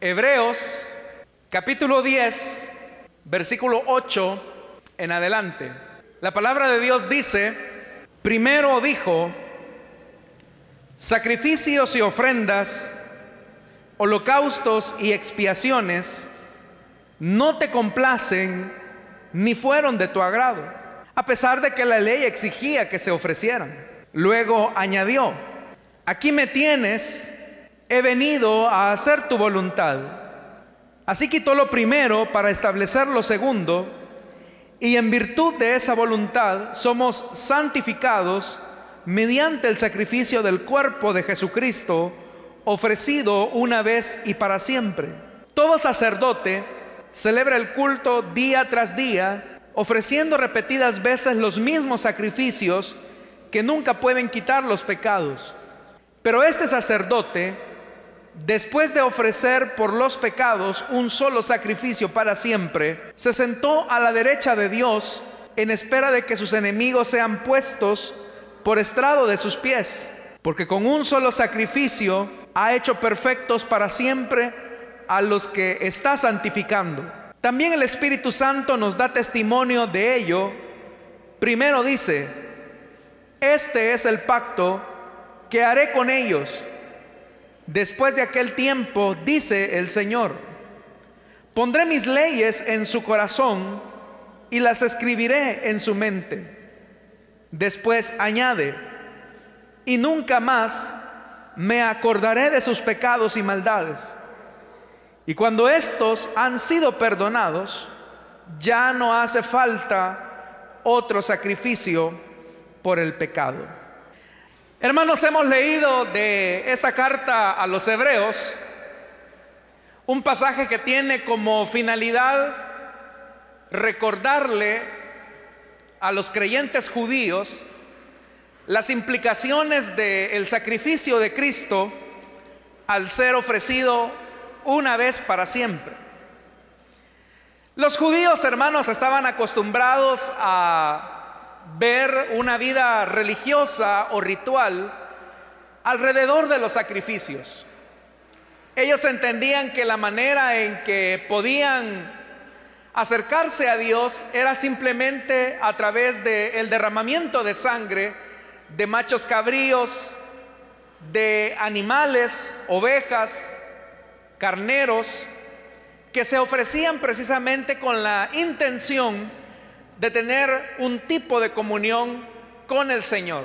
Hebreos capítulo 10, versículo 8 en adelante. La palabra de Dios dice, primero dijo, sacrificios y ofrendas, holocaustos y expiaciones no te complacen ni fueron de tu agrado, a pesar de que la ley exigía que se ofrecieran. Luego añadió, aquí me tienes he venido a hacer tu voluntad. Así quitó lo primero para establecer lo segundo, y en virtud de esa voluntad somos santificados mediante el sacrificio del cuerpo de Jesucristo, ofrecido una vez y para siempre. Todo sacerdote celebra el culto día tras día, ofreciendo repetidas veces los mismos sacrificios que nunca pueden quitar los pecados. Pero este sacerdote después de ofrecer por los pecados un solo sacrificio para siempre, se sentó a la derecha de Dios en espera de que sus enemigos sean puestos por estrado de sus pies, porque con un solo sacrificio ha hecho perfectos para siempre a los que está santificando. También el Espíritu Santo nos da testimonio de ello. Primero dice, este es el pacto que haré con ellos Después de aquel tiempo, dice el Señor, pondré mis leyes en su corazón y las escribiré en su mente. Después añade, y nunca más me acordaré de sus pecados y maldades. Y cuando estos han sido perdonados, ya no hace falta otro sacrificio por el pecado. Hermanos, hemos leído de esta carta a los hebreos un pasaje que tiene como finalidad recordarle a los creyentes judíos las implicaciones del sacrificio de Cristo al ser ofrecido una vez para siempre. Los judíos, hermanos, estaban acostumbrados a ver una vida religiosa o ritual alrededor de los sacrificios. Ellos entendían que la manera en que podían acercarse a Dios era simplemente a través del derramamiento de sangre de machos cabríos, de animales, ovejas, carneros, que se ofrecían precisamente con la intención de tener un tipo de comunión con el Señor.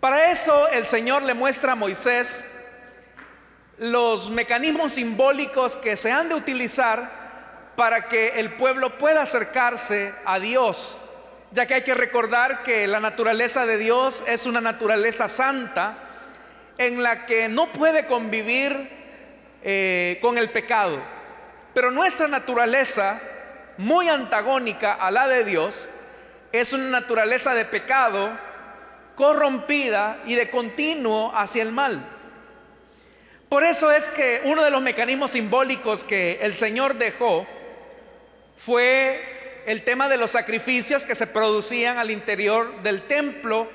Para eso el Señor le muestra a Moisés los mecanismos simbólicos que se han de utilizar para que el pueblo pueda acercarse a Dios, ya que hay que recordar que la naturaleza de Dios es una naturaleza santa en la que no puede convivir eh, con el pecado. Pero nuestra naturaleza muy antagónica a la de Dios, es una naturaleza de pecado corrompida y de continuo hacia el mal. Por eso es que uno de los mecanismos simbólicos que el Señor dejó fue el tema de los sacrificios que se producían al interior del templo,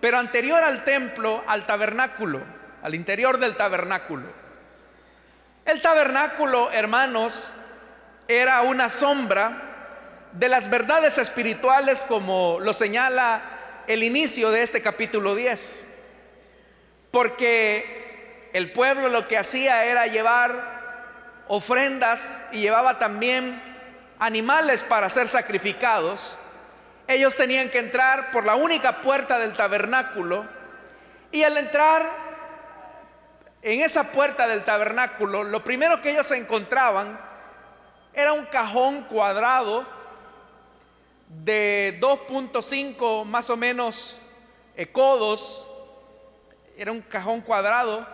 pero anterior al templo, al tabernáculo, al interior del tabernáculo. El tabernáculo, hermanos, era una sombra de las verdades espirituales como lo señala el inicio de este capítulo 10. Porque el pueblo lo que hacía era llevar ofrendas y llevaba también animales para ser sacrificados. Ellos tenían que entrar por la única puerta del tabernáculo y al entrar en esa puerta del tabernáculo, lo primero que ellos encontraban era un cajón cuadrado de 2.5 más o menos eh, codos. Era un cajón cuadrado.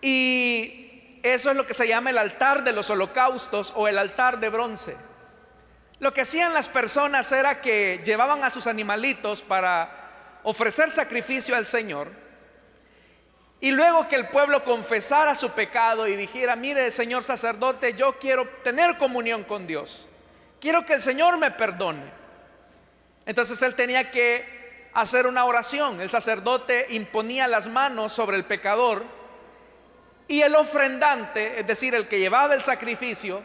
Y eso es lo que se llama el altar de los holocaustos o el altar de bronce. Lo que hacían las personas era que llevaban a sus animalitos para ofrecer sacrificio al Señor y luego que el pueblo confesara su pecado y dijera, mire señor sacerdote, yo quiero tener comunión con Dios. Quiero que el Señor me perdone. Entonces él tenía que hacer una oración. El sacerdote imponía las manos sobre el pecador Y el ofrendante, es decir, el que llevaba el sacrificio,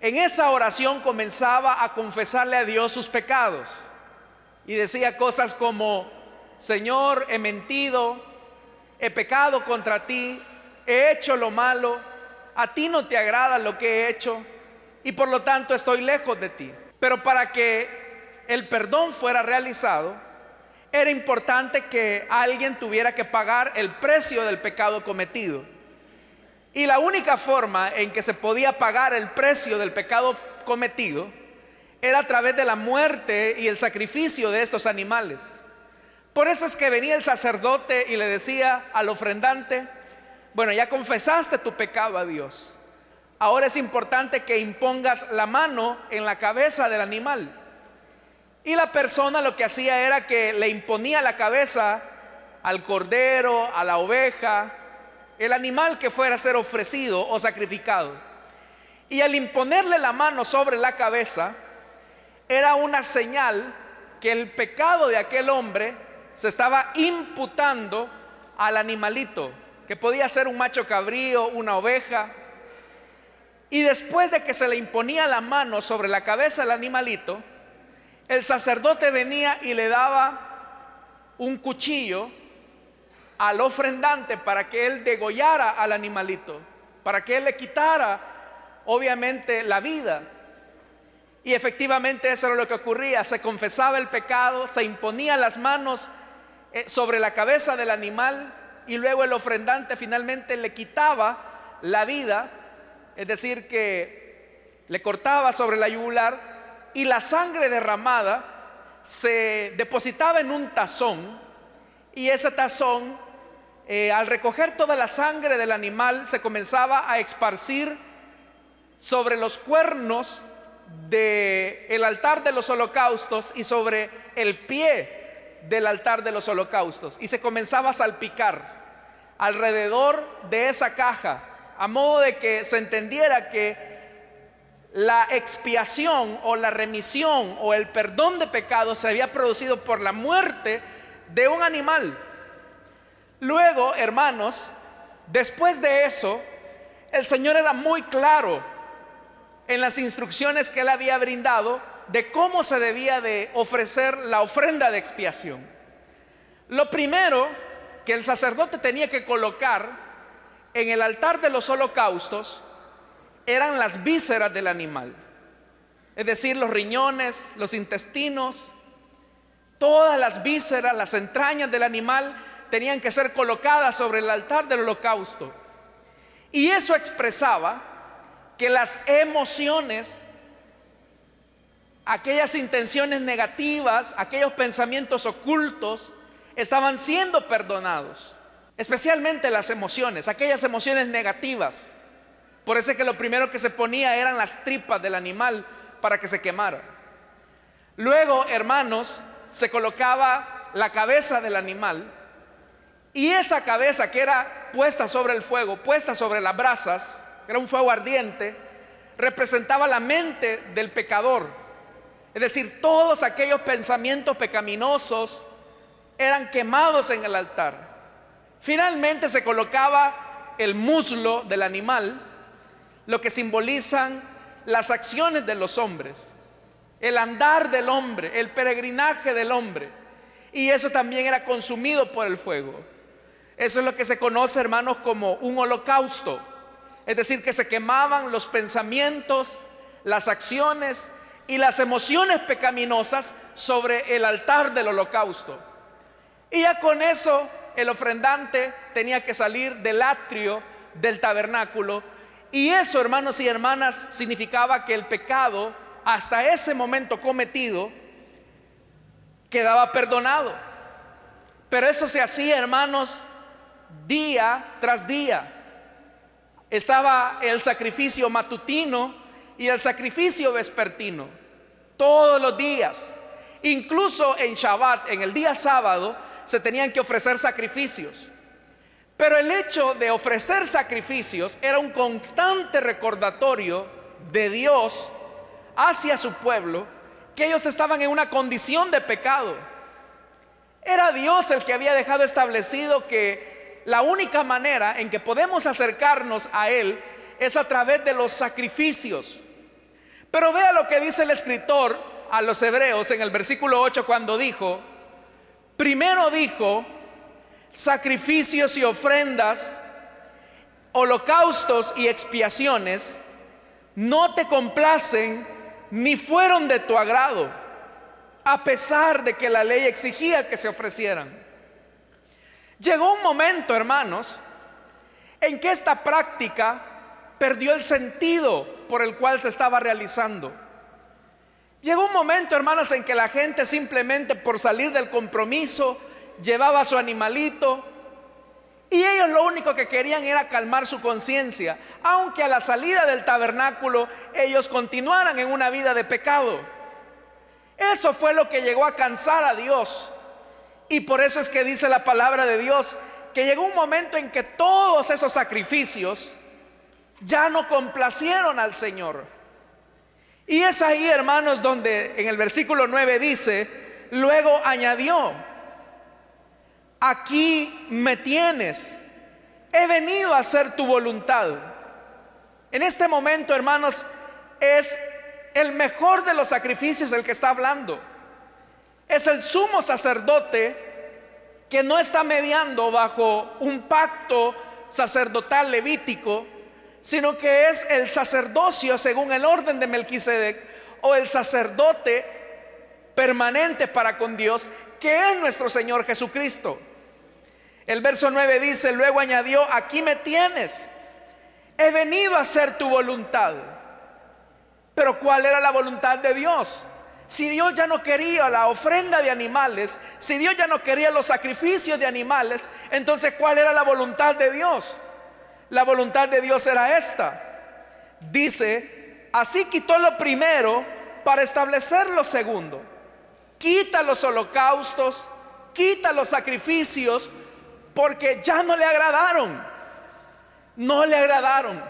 en esa oración comenzaba a confesarle a Dios sus pecados. Y decía cosas como, Señor, he mentido, he pecado contra ti, he hecho lo malo, a ti no te agrada lo que he hecho y por lo tanto estoy lejos de ti. Pero para que el perdón fuera realizado, era importante que alguien tuviera que pagar el precio del pecado cometido. Y la única forma en que se podía pagar el precio del pecado cometido era a través de la muerte y el sacrificio de estos animales. Por eso es que venía el sacerdote y le decía al ofrendante, bueno, ya confesaste tu pecado a Dios. Ahora es importante que impongas la mano en la cabeza del animal. Y la persona lo que hacía era que le imponía la cabeza al cordero, a la oveja, el animal que fuera a ser ofrecido o sacrificado. Y al imponerle la mano sobre la cabeza, era una señal que el pecado de aquel hombre se estaba imputando al animalito, que podía ser un macho cabrío, una oveja. Y después de que se le imponía la mano sobre la cabeza del animalito, el sacerdote venía y le daba un cuchillo al ofrendante para que él degollara al animalito, para que él le quitara, obviamente, la vida. Y efectivamente eso era lo que ocurría, se confesaba el pecado, se imponía las manos sobre la cabeza del animal y luego el ofrendante finalmente le quitaba la vida, es decir, que le cortaba sobre la yugular y la sangre derramada se depositaba en un tazón y ese tazón, eh, al recoger toda la sangre del animal, se comenzaba a esparcir sobre los cuernos del el altar de los holocaustos y sobre el pie del altar de los holocaustos y se comenzaba a salpicar alrededor de esa caja, a modo de que se entendiera que la expiación o la remisión o el perdón de pecados se había producido por la muerte de un animal. Luego, hermanos, después de eso, el Señor era muy claro en las instrucciones que él había brindado de cómo se debía de ofrecer la ofrenda de expiación. Lo primero que el sacerdote tenía que colocar en el altar de los holocaustos eran las vísceras del animal, es decir, los riñones, los intestinos, todas las vísceras, las entrañas del animal tenían que ser colocadas sobre el altar del holocausto. Y eso expresaba que las emociones aquellas intenciones negativas, aquellos pensamientos ocultos, estaban siendo perdonados. Especialmente las emociones, aquellas emociones negativas. Por eso es que lo primero que se ponía eran las tripas del animal para que se quemara. Luego, hermanos, se colocaba la cabeza del animal y esa cabeza que era puesta sobre el fuego, puesta sobre las brasas, era un fuego ardiente, representaba la mente del pecador, es decir, todos aquellos pensamientos pecaminosos eran quemados en el altar. Finalmente se colocaba el muslo del animal, lo que simbolizan las acciones de los hombres, el andar del hombre, el peregrinaje del hombre. Y eso también era consumido por el fuego. Eso es lo que se conoce, hermanos, como un holocausto. Es decir, que se quemaban los pensamientos, las acciones y las emociones pecaminosas sobre el altar del holocausto. Y ya con eso el ofrendante tenía que salir del atrio del tabernáculo. Y eso, hermanos y hermanas, significaba que el pecado, hasta ese momento cometido, quedaba perdonado. Pero eso se hacía, hermanos, día tras día. Estaba el sacrificio matutino y el sacrificio vespertino, todos los días. Incluso en Shabbat, en el día sábado, se tenían que ofrecer sacrificios. Pero el hecho de ofrecer sacrificios era un constante recordatorio de Dios hacia su pueblo que ellos estaban en una condición de pecado. Era Dios el que había dejado establecido que la única manera en que podemos acercarnos a Él es a través de los sacrificios. Pero vea lo que dice el escritor a los hebreos en el versículo 8 cuando dijo, primero dijo, sacrificios y ofrendas, holocaustos y expiaciones, no te complacen ni fueron de tu agrado, a pesar de que la ley exigía que se ofrecieran. Llegó un momento, hermanos, en que esta práctica perdió el sentido por el cual se estaba realizando. Llegó un momento, hermanos, en que la gente simplemente por salir del compromiso llevaba a su animalito y ellos lo único que querían era calmar su conciencia, aunque a la salida del tabernáculo ellos continuaran en una vida de pecado. Eso fue lo que llegó a cansar a Dios. Y por eso es que dice la palabra de Dios que llegó un momento en que todos esos sacrificios ya no complacieron al Señor. Y es ahí, hermanos, donde en el versículo 9 dice, luego añadió, aquí me tienes, he venido a hacer tu voluntad. En este momento, hermanos, es el mejor de los sacrificios el que está hablando es el sumo sacerdote que no está mediando bajo un pacto sacerdotal levítico, sino que es el sacerdocio según el orden de Melquisedec o el sacerdote permanente para con Dios, que es nuestro Señor Jesucristo. El verso 9 dice, luego añadió, aquí me tienes, he venido a hacer tu voluntad. Pero ¿cuál era la voluntad de Dios? Si Dios ya no quería la ofrenda de animales, si Dios ya no quería los sacrificios de animales, entonces ¿cuál era la voluntad de Dios? La voluntad de Dios era esta. Dice, así quitó lo primero para establecer lo segundo. Quita los holocaustos, quita los sacrificios, porque ya no le agradaron. No le agradaron.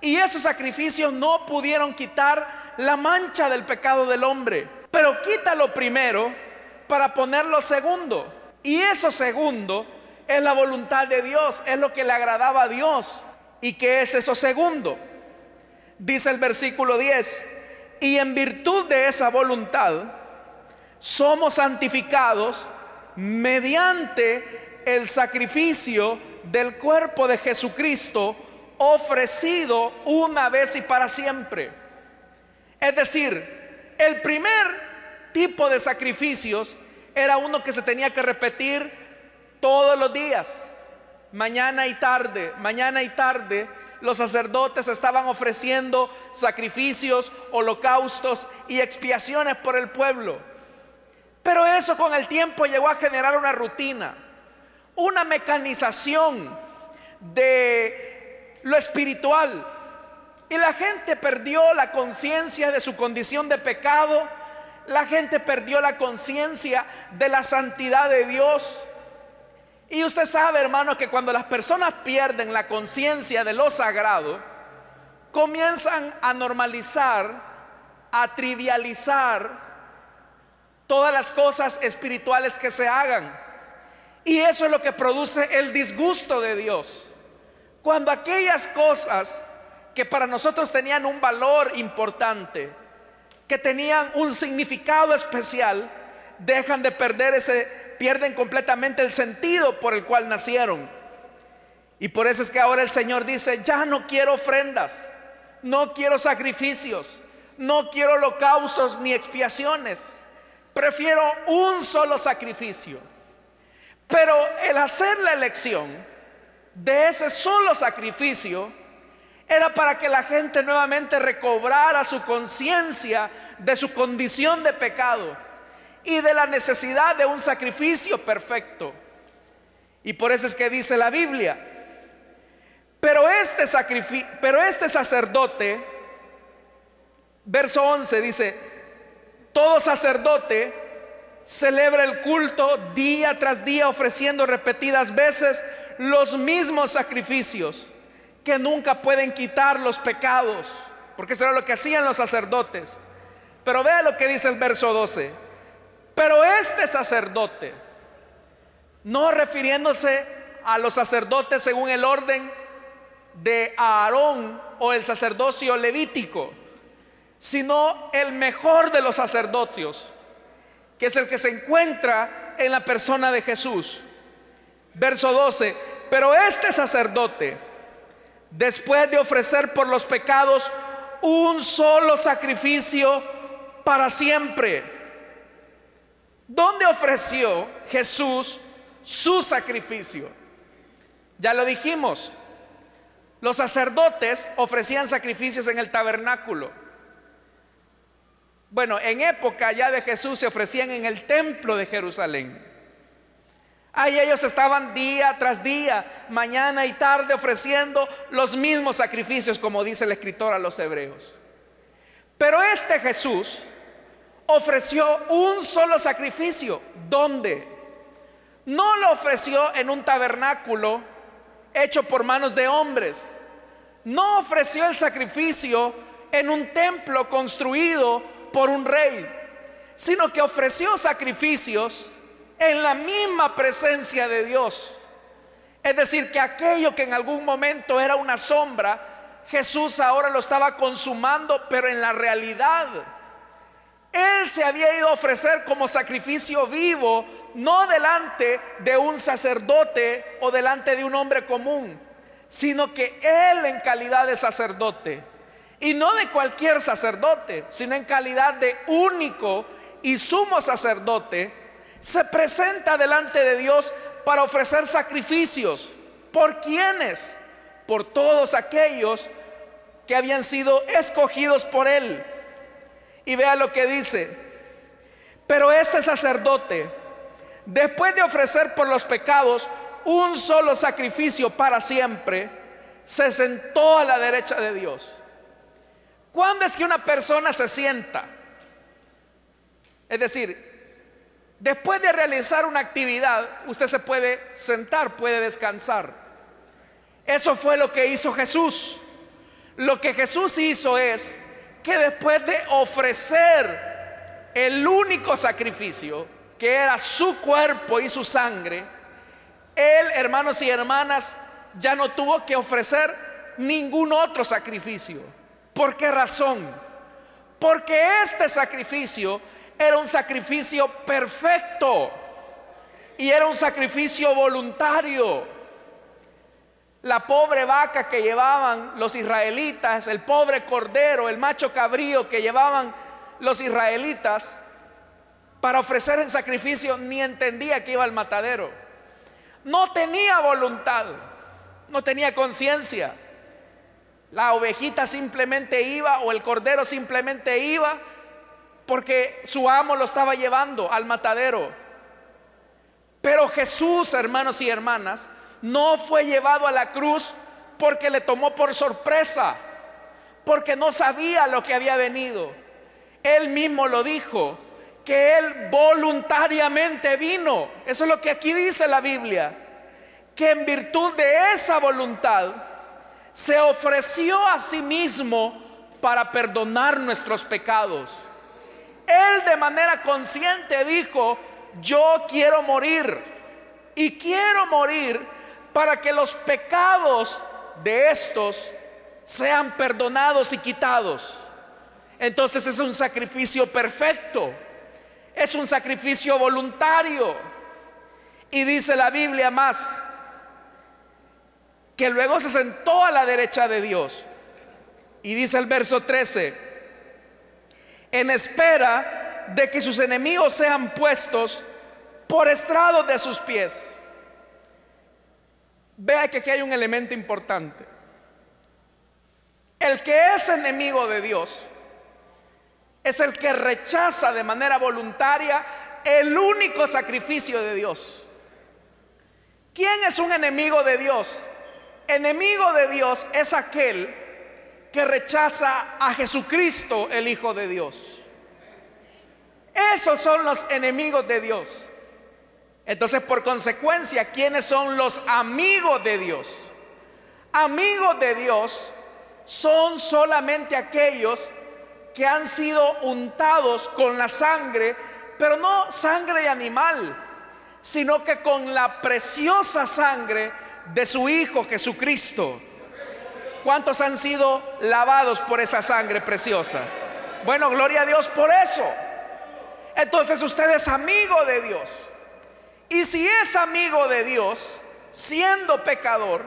Y esos sacrificios no pudieron quitar la mancha del pecado del hombre. Pero quítalo primero para ponerlo segundo. Y eso segundo es la voluntad de Dios, es lo que le agradaba a Dios. ¿Y qué es eso segundo? Dice el versículo 10, y en virtud de esa voluntad somos santificados mediante el sacrificio del cuerpo de Jesucristo ofrecido una vez y para siempre. Es decir, el primer tipo de sacrificios era uno que se tenía que repetir todos los días, mañana y tarde, mañana y tarde. Los sacerdotes estaban ofreciendo sacrificios, holocaustos y expiaciones por el pueblo. Pero eso con el tiempo llegó a generar una rutina, una mecanización de lo espiritual, y la gente perdió la conciencia de su condición de pecado. La gente perdió la conciencia de la santidad de Dios. Y usted sabe, hermano, que cuando las personas pierden la conciencia de lo sagrado, comienzan a normalizar, a trivializar todas las cosas espirituales que se hagan. Y eso es lo que produce el disgusto de Dios. Cuando aquellas cosas que para nosotros tenían un valor importante, que tenían un significado especial, dejan de perder ese, pierden completamente el sentido por el cual nacieron. Y por eso es que ahora el Señor dice, ya no quiero ofrendas, no quiero sacrificios, no quiero holocaustos ni expiaciones, prefiero un solo sacrificio. Pero el hacer la elección de ese solo sacrificio, era para que la gente nuevamente recobrara su conciencia de su condición de pecado y de la necesidad de un sacrificio perfecto. Y por eso es que dice la Biblia, pero este, pero este sacerdote, verso 11 dice, todo sacerdote celebra el culto día tras día ofreciendo repetidas veces los mismos sacrificios que nunca pueden quitar los pecados, porque eso era lo que hacían los sacerdotes. Pero vea lo que dice el verso 12. Pero este sacerdote, no refiriéndose a los sacerdotes según el orden de Aarón o el sacerdocio levítico, sino el mejor de los sacerdocios, que es el que se encuentra en la persona de Jesús. Verso 12, pero este sacerdote, después de ofrecer por los pecados un solo sacrificio para siempre, ¿dónde ofreció Jesús su sacrificio? Ya lo dijimos, los sacerdotes ofrecían sacrificios en el tabernáculo. Bueno, en época ya de Jesús se ofrecían en el templo de Jerusalén. Ahí ellos estaban día tras día, mañana y tarde ofreciendo los mismos sacrificios como dice el escritor a los hebreos. Pero este Jesús ofreció un solo sacrificio. ¿Dónde? No lo ofreció en un tabernáculo hecho por manos de hombres. No ofreció el sacrificio en un templo construido por un rey, sino que ofreció sacrificios en la misma presencia de Dios. Es decir, que aquello que en algún momento era una sombra, Jesús ahora lo estaba consumando, pero en la realidad. Él se había ido a ofrecer como sacrificio vivo, no delante de un sacerdote o delante de un hombre común, sino que Él en calidad de sacerdote, y no de cualquier sacerdote, sino en calidad de único y sumo sacerdote, se presenta delante de Dios para ofrecer sacrificios. ¿Por quiénes? Por todos aquellos que habían sido escogidos por Él. Y vea lo que dice. Pero este sacerdote, después de ofrecer por los pecados un solo sacrificio para siempre, se sentó a la derecha de Dios. ¿Cuándo es que una persona se sienta? Es decir, después de realizar una actividad, usted se puede sentar, puede descansar. Eso fue lo que hizo Jesús. Lo que Jesús hizo es que después de ofrecer el único sacrificio, que era su cuerpo y su sangre, él, hermanos y hermanas, ya no tuvo que ofrecer ningún otro sacrificio. ¿Por qué razón? Porque este sacrificio era un sacrificio perfecto y era un sacrificio voluntario. La pobre vaca que llevaban los israelitas, el pobre cordero, el macho cabrío que llevaban los israelitas para ofrecer el sacrificio, ni entendía que iba al matadero. No tenía voluntad, no tenía conciencia. La ovejita simplemente iba o el cordero simplemente iba porque su amo lo estaba llevando al matadero. Pero Jesús, hermanos y hermanas, no fue llevado a la cruz porque le tomó por sorpresa, porque no sabía lo que había venido. Él mismo lo dijo, que él voluntariamente vino. Eso es lo que aquí dice la Biblia, que en virtud de esa voluntad se ofreció a sí mismo para perdonar nuestros pecados. Él de manera consciente dijo, yo quiero morir y quiero morir para que los pecados de estos sean perdonados y quitados. Entonces es un sacrificio perfecto, es un sacrificio voluntario. Y dice la Biblia más, que luego se sentó a la derecha de Dios. Y dice el verso 13, en espera de que sus enemigos sean puestos por estrado de sus pies. Vea que aquí hay un elemento importante. El que es enemigo de Dios es el que rechaza de manera voluntaria el único sacrificio de Dios. ¿Quién es un enemigo de Dios? Enemigo de Dios es aquel que rechaza a Jesucristo, el Hijo de Dios. Esos son los enemigos de Dios. Entonces, por consecuencia, ¿quiénes son los amigos de Dios? Amigos de Dios son solamente aquellos que han sido untados con la sangre, pero no sangre de animal, sino que con la preciosa sangre de su Hijo Jesucristo. ¿Cuántos han sido lavados por esa sangre preciosa? Bueno, gloria a Dios por eso. Entonces usted es amigo de Dios. Y si es amigo de Dios, siendo pecador,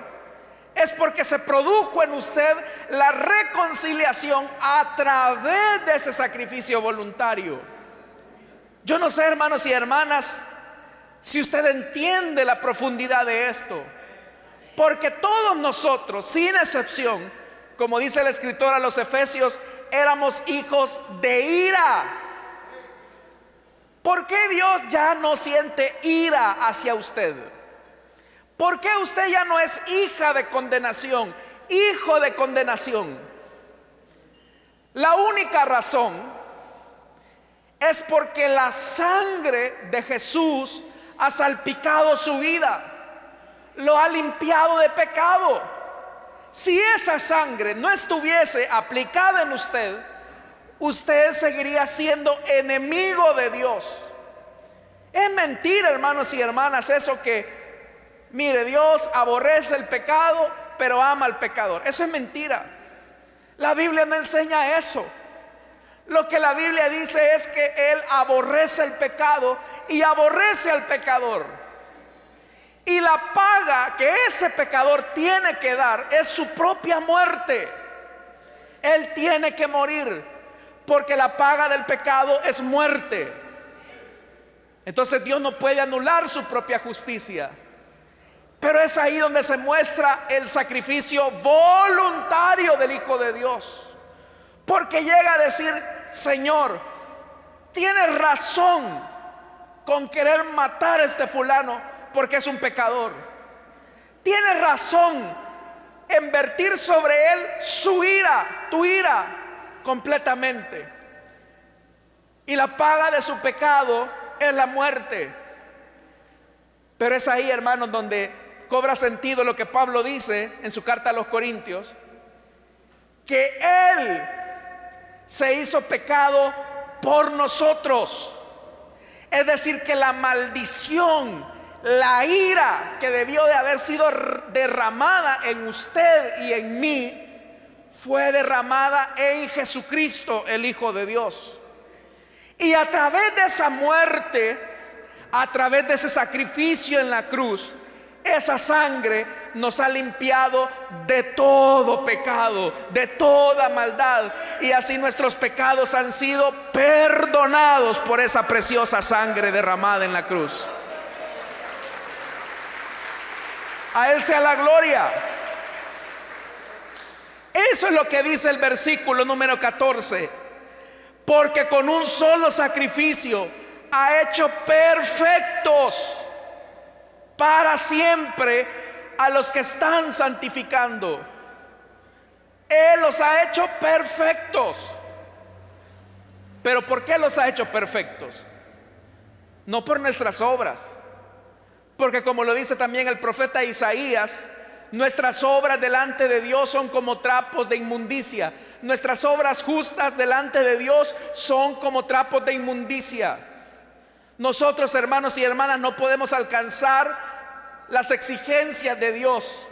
es porque se produjo en usted la reconciliación a través de ese sacrificio voluntario. Yo no sé, hermanos y hermanas, si usted entiende la profundidad de esto. Porque todos nosotros, sin excepción, como dice el escritor a los Efesios, éramos hijos de ira. ¿Por qué Dios ya no siente ira hacia usted? ¿Por qué usted ya no es hija de condenación, hijo de condenación? La única razón es porque la sangre de Jesús ha salpicado su vida lo ha limpiado de pecado. Si esa sangre no estuviese aplicada en usted, usted seguiría siendo enemigo de Dios. Es mentira, hermanos y hermanas, eso que, mire, Dios aborrece el pecado, pero ama al pecador. Eso es mentira. La Biblia no enseña eso. Lo que la Biblia dice es que Él aborrece el pecado y aborrece al pecador. Y la paga que ese pecador tiene que dar es su propia muerte. Él tiene que morir porque la paga del pecado es muerte. Entonces Dios no puede anular su propia justicia. Pero es ahí donde se muestra el sacrificio voluntario del Hijo de Dios. Porque llega a decir, Señor, tienes razón con querer matar a este fulano porque es un pecador. Tiene razón en vertir sobre él su ira, tu ira, completamente. Y la paga de su pecado es la muerte. Pero es ahí, hermanos, donde cobra sentido lo que Pablo dice en su carta a los Corintios, que Él se hizo pecado por nosotros. Es decir, que la maldición la ira que debió de haber sido derramada en usted y en mí fue derramada en Jesucristo, el Hijo de Dios. Y a través de esa muerte, a través de ese sacrificio en la cruz, esa sangre nos ha limpiado de todo pecado, de toda maldad. Y así nuestros pecados han sido perdonados por esa preciosa sangre derramada en la cruz. A Él sea la gloria. Eso es lo que dice el versículo número 14. Porque con un solo sacrificio ha hecho perfectos para siempre a los que están santificando. Él los ha hecho perfectos. Pero ¿por qué los ha hecho perfectos? No por nuestras obras porque como lo dice también el profeta Isaías, nuestras obras delante de Dios son como trapos de inmundicia. Nuestras obras justas delante de Dios son como trapos de inmundicia. Nosotros, hermanos y hermanas, no podemos alcanzar las exigencias de Dios.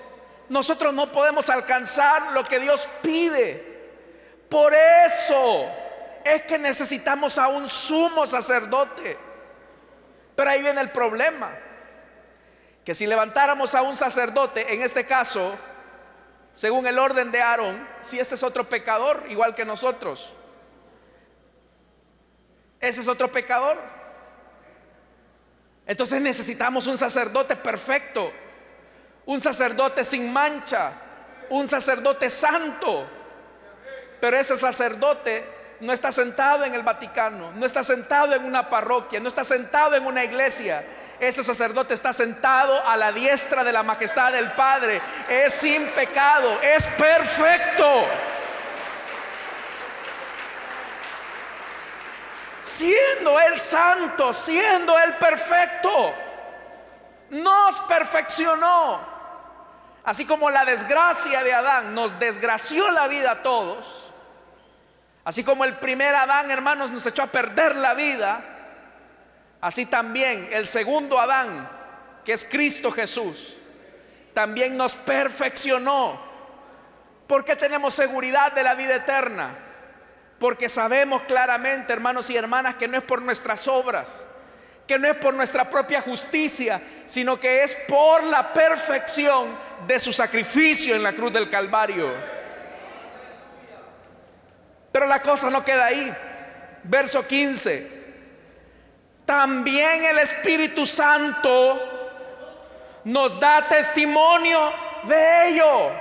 Nosotros no podemos alcanzar lo que Dios pide. Por eso es que necesitamos a un sumo sacerdote. Pero ahí viene el problema que si levantáramos a un sacerdote, en este caso, según el orden de Aarón, si ese es otro pecador, igual que nosotros, ese es otro pecador. Entonces necesitamos un sacerdote perfecto, un sacerdote sin mancha, un sacerdote santo. Pero ese sacerdote no está sentado en el Vaticano, no está sentado en una parroquia, no está sentado en una iglesia ese sacerdote está sentado a la diestra de la majestad del Padre. Es sin pecado, es perfecto. Siendo Él santo, siendo Él perfecto, nos perfeccionó. Así como la desgracia de Adán nos desgració la vida a todos. Así como el primer Adán, hermanos, nos echó a perder la vida Así también el segundo Adán, que es Cristo Jesús, también nos perfeccionó. Porque tenemos seguridad de la vida eterna. Porque sabemos claramente, hermanos y hermanas, que no es por nuestras obras, que no es por nuestra propia justicia, sino que es por la perfección de su sacrificio en la cruz del Calvario. Pero la cosa no queda ahí. Verso 15. También el Espíritu Santo nos da testimonio de ello.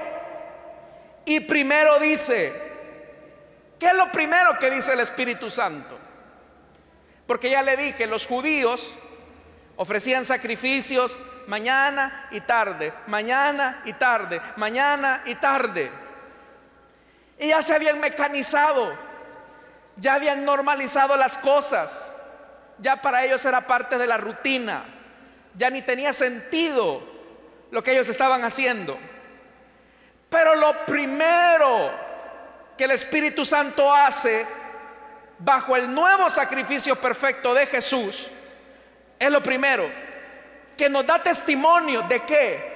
Y primero dice, ¿qué es lo primero que dice el Espíritu Santo? Porque ya le dije, los judíos ofrecían sacrificios mañana y tarde, mañana y tarde, mañana y tarde. Y ya se habían mecanizado, ya habían normalizado las cosas ya para ellos era parte de la rutina, ya ni tenía sentido lo que ellos estaban haciendo. Pero lo primero que el Espíritu Santo hace bajo el nuevo sacrificio perfecto de Jesús es lo primero, que nos da testimonio de qué?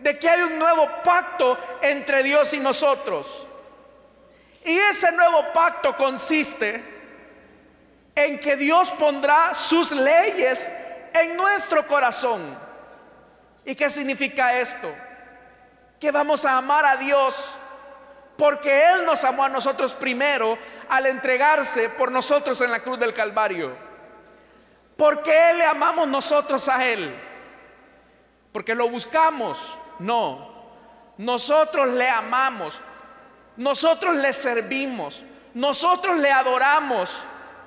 De que hay un nuevo pacto entre Dios y nosotros. Y ese nuevo pacto consiste en que Dios pondrá sus leyes en nuestro corazón. ¿Y qué significa esto? Que vamos a amar a Dios porque Él nos amó a nosotros primero al entregarse por nosotros en la cruz del Calvario. porque Él le amamos nosotros a Él? Porque lo buscamos. No. Nosotros le amamos. Nosotros le servimos. Nosotros le adoramos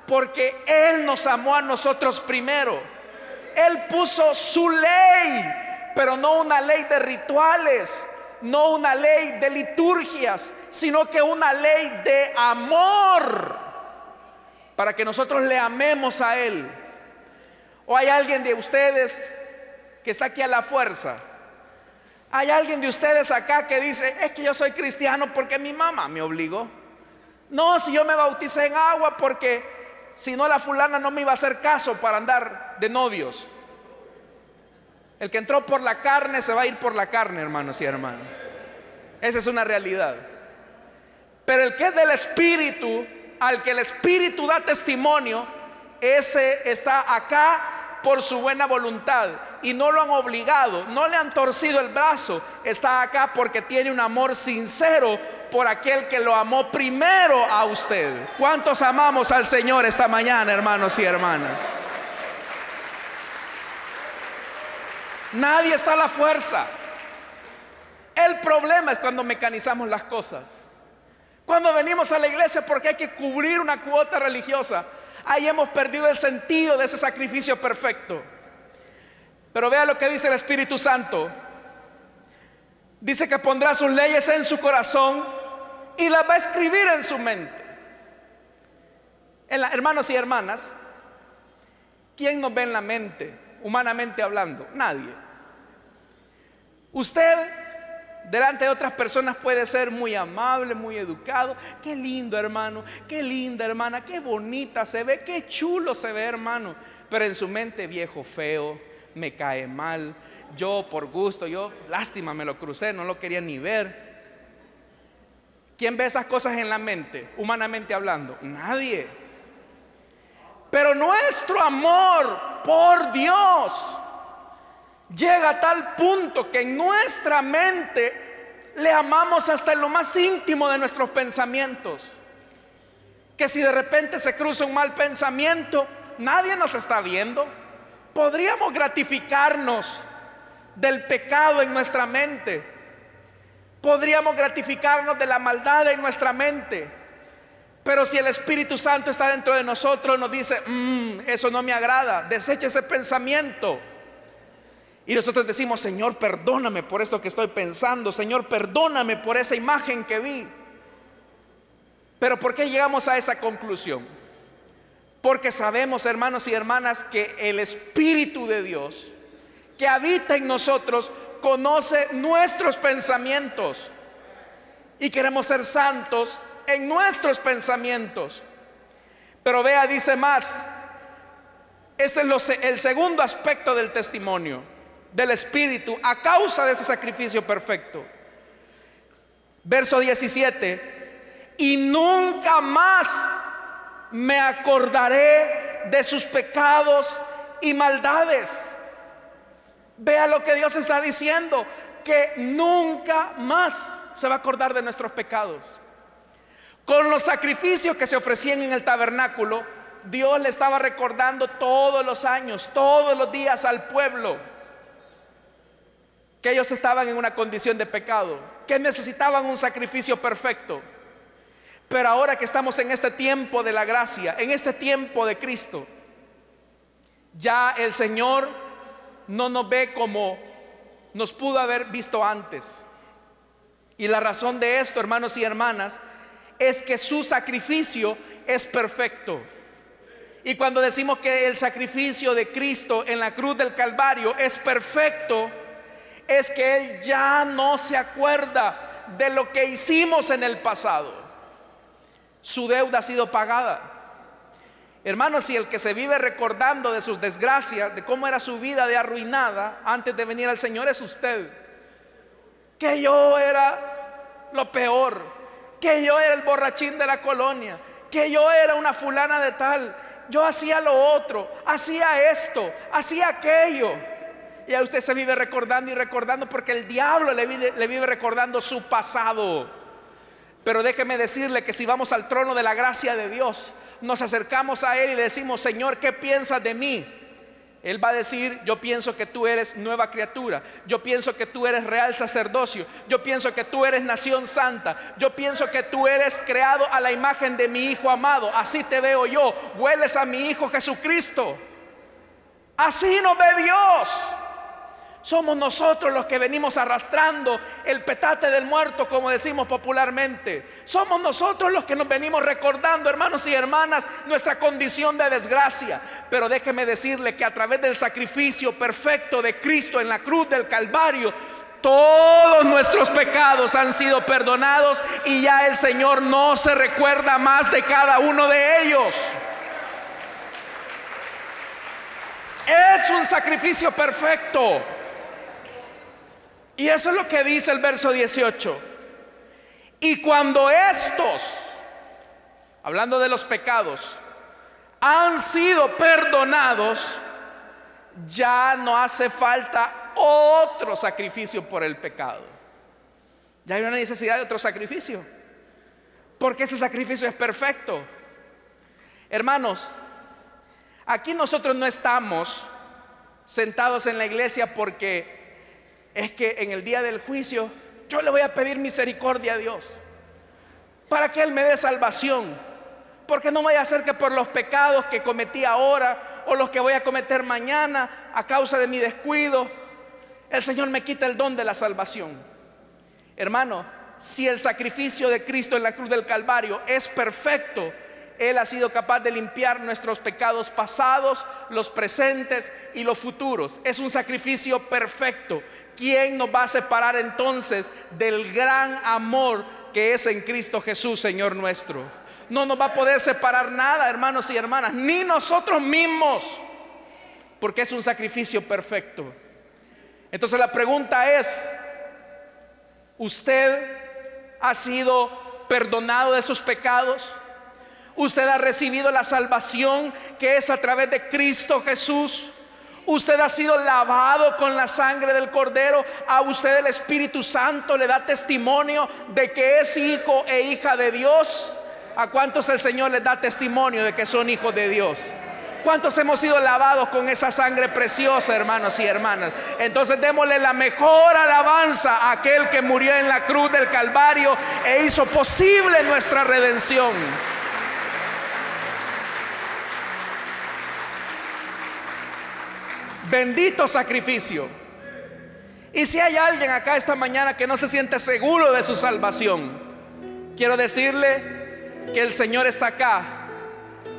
porque Él nos amó a nosotros primero. Él puso su ley, pero no una ley de rituales, no una ley de liturgias, sino que una ley de amor, para que nosotros le amemos a Él. ¿O hay alguien de ustedes que está aquí a la fuerza? ¿Hay alguien de ustedes acá que dice, es que yo soy cristiano porque mi mamá me obligó? No, si yo me bauticé en agua porque si no la fulana no me iba a hacer caso para andar de novios. El que entró por la carne se va a ir por la carne, hermanos y hermanas. Esa es una realidad. Pero el que es del Espíritu, al que el Espíritu da testimonio, ese está acá por su buena voluntad y no lo han obligado, no le han torcido el brazo, está acá porque tiene un amor sincero por aquel que lo amó primero a usted. ¿Cuántos amamos al Señor esta mañana, hermanos y hermanas? Nadie está a la fuerza. El problema es cuando mecanizamos las cosas. Cuando venimos a la iglesia porque hay que cubrir una cuota religiosa, ahí hemos perdido el sentido de ese sacrificio perfecto. Pero vea lo que dice el Espíritu Santo. Dice que pondrá sus leyes en su corazón y las va a escribir en su mente. En hermanos y hermanas, ¿quién nos ve en la mente, humanamente hablando? Nadie. Usted, delante de otras personas, puede ser muy amable, muy educado. Qué lindo, hermano. Qué linda, hermana. Qué bonita se ve. Qué chulo se ve, hermano. Pero en su mente, viejo, feo, me cae mal. Yo, por gusto, yo, lástima, me lo crucé, no lo quería ni ver. ¿Quién ve esas cosas en la mente, humanamente hablando? Nadie. Pero nuestro amor por Dios llega a tal punto que en nuestra mente le amamos hasta en lo más íntimo de nuestros pensamientos. Que si de repente se cruza un mal pensamiento, nadie nos está viendo. Podríamos gratificarnos del pecado en nuestra mente Podríamos gratificarnos de la maldad en nuestra mente. Pero si el Espíritu Santo está dentro de nosotros, nos dice, mm, eso no me agrada, desecha ese pensamiento. Y nosotros decimos, Señor, perdóname por esto que estoy pensando, Señor, perdóname por esa imagen que vi. Pero ¿por qué llegamos a esa conclusión? Porque sabemos, hermanos y hermanas, que el Espíritu de Dios que habita en nosotros conoce nuestros pensamientos y queremos ser santos en nuestros pensamientos. Pero vea, dice más, Este es el segundo aspecto del testimonio del Espíritu a causa de ese sacrificio perfecto. Verso 17, y nunca más me acordaré de sus pecados y maldades. Vea lo que Dios está diciendo, que nunca más se va a acordar de nuestros pecados. Con los sacrificios que se ofrecían en el tabernáculo, Dios le estaba recordando todos los años, todos los días al pueblo que ellos estaban en una condición de pecado, que necesitaban un sacrificio perfecto. Pero ahora que estamos en este tiempo de la gracia, en este tiempo de Cristo, ya el Señor no nos ve como nos pudo haber visto antes. Y la razón de esto, hermanos y hermanas, es que su sacrificio es perfecto. Y cuando decimos que el sacrificio de Cristo en la cruz del Calvario es perfecto, es que Él ya no se acuerda de lo que hicimos en el pasado. Su deuda ha sido pagada. Hermanos, si el que se vive recordando de sus desgracias, de cómo era su vida de arruinada antes de venir al Señor es usted. Que yo era lo peor, que yo era el borrachín de la colonia, que yo era una fulana de tal, yo hacía lo otro, hacía esto, hacía aquello. Y a usted se vive recordando y recordando porque el diablo le vive, le vive recordando su pasado. Pero déjeme decirle que si vamos al trono de la gracia de Dios, nos acercamos a Él y decimos, Señor, ¿qué piensas de mí? Él va a decir, yo pienso que tú eres nueva criatura, yo pienso que tú eres real sacerdocio, yo pienso que tú eres nación santa, yo pienso que tú eres creado a la imagen de mi Hijo amado, así te veo yo, hueles a mi Hijo Jesucristo. Así nos ve Dios. Somos nosotros los que venimos arrastrando el petate del muerto, como decimos popularmente. Somos nosotros los que nos venimos recordando, hermanos y hermanas, nuestra condición de desgracia. Pero déjeme decirle que a través del sacrificio perfecto de Cristo en la cruz del Calvario, todos nuestros pecados han sido perdonados y ya el Señor no se recuerda más de cada uno de ellos. Es un sacrificio perfecto. Y eso es lo que dice el verso 18. Y cuando estos, hablando de los pecados, han sido perdonados, ya no hace falta otro sacrificio por el pecado. Ya hay una necesidad de otro sacrificio. Porque ese sacrificio es perfecto. Hermanos, aquí nosotros no estamos sentados en la iglesia porque es que en el día del juicio yo le voy a pedir misericordia a Dios para que Él me dé salvación. Porque no vaya a ser que por los pecados que cometí ahora o los que voy a cometer mañana a causa de mi descuido, el Señor me quita el don de la salvación. Hermano, si el sacrificio de Cristo en la cruz del Calvario es perfecto, Él ha sido capaz de limpiar nuestros pecados pasados, los presentes y los futuros. Es un sacrificio perfecto. ¿Quién nos va a separar entonces del gran amor que es en Cristo Jesús, Señor nuestro? No nos va a poder separar nada, hermanos y hermanas, ni nosotros mismos, porque es un sacrificio perfecto. Entonces la pregunta es, ¿usted ha sido perdonado de sus pecados? ¿Usted ha recibido la salvación que es a través de Cristo Jesús? Usted ha sido lavado con la sangre del cordero. A usted el Espíritu Santo le da testimonio de que es hijo e hija de Dios. ¿A cuántos el Señor les da testimonio de que son hijos de Dios? ¿Cuántos hemos sido lavados con esa sangre preciosa, hermanos y hermanas? Entonces démosle la mejor alabanza a aquel que murió en la cruz del Calvario e hizo posible nuestra redención. Bendito sacrificio. Y si hay alguien acá esta mañana que no se siente seguro de su salvación, quiero decirle que el Señor está acá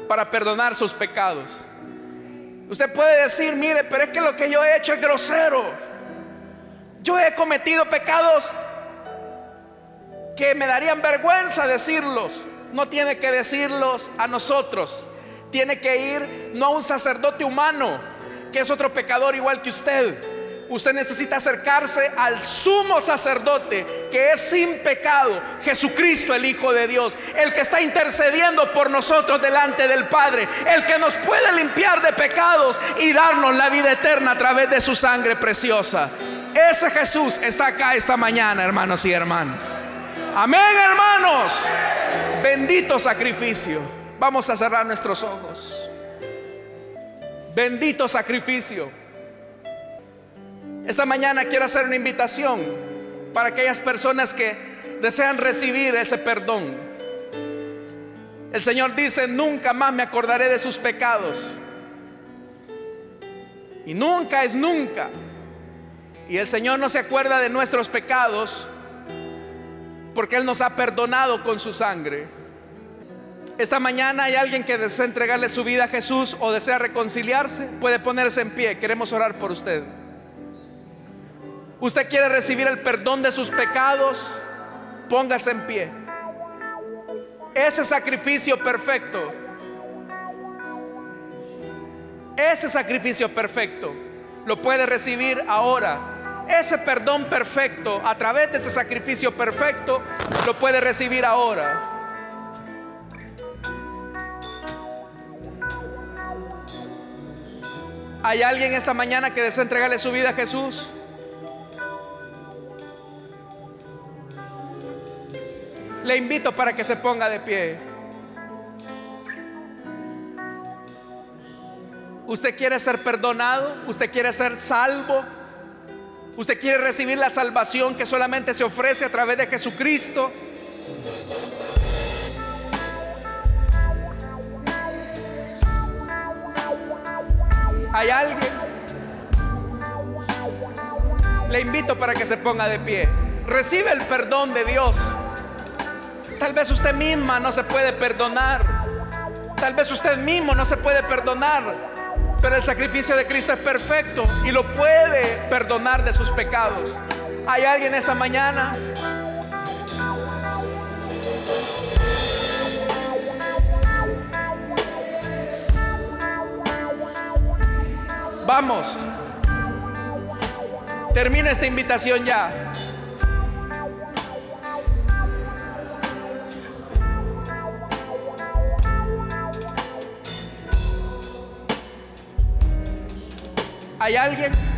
para perdonar sus pecados. Usted puede decir, mire, pero es que lo que yo he hecho es grosero. Yo he cometido pecados que me darían vergüenza decirlos. No tiene que decirlos a nosotros. tiene que ir no a un sacerdote humano, que es otro pecador igual que usted. Usted necesita acercarse al sumo sacerdote que es sin pecado, Jesucristo el Hijo de Dios, el que está intercediendo por nosotros delante del Padre, el que nos puede limpiar de pecados y darnos la vida eterna a través de su sangre preciosa. Ese Jesús está acá esta mañana, hermanos y hermanas. Amén, hermanos. Bendito sacrificio. Vamos a cerrar nuestros ojos. Bendito sacrificio. Esta mañana quiero hacer una invitación para aquellas personas que desean recibir ese perdón. El Señor dice, nunca más me acordaré de sus pecados. Y nunca es nunca. Y el Señor no se acuerda de nuestros pecados porque Él nos ha perdonado con su sangre. Esta mañana hay alguien que desea entregarle su vida a Jesús o desea reconciliarse. Puede ponerse en pie. Queremos orar por usted. Usted quiere recibir el perdón de sus pecados. Póngase en pie. Ese sacrificio perfecto. Ese sacrificio perfecto lo puede recibir ahora ese perdón perfecto, a través de ese sacrificio perfecto, lo puede recibir ahora. ¿Hay alguien esta mañana que desea entregarle su vida a Jesús? Le invito para que se ponga de pie. ¿Usted quiere ser perdonado? ¿Usted quiere ser salvo? Usted quiere recibir la salvación que solamente se ofrece a través de Jesucristo. ¿Hay alguien? Le invito para que se ponga de pie. Recibe el perdón de Dios. Tal vez usted misma no se puede perdonar. Tal vez usted mismo no se puede perdonar. Pero el sacrificio de Cristo es perfecto y lo puede perdonar de sus pecados. ¿Hay alguien esta mañana? Vamos. Termino esta invitación ya. ¿Hay alguien?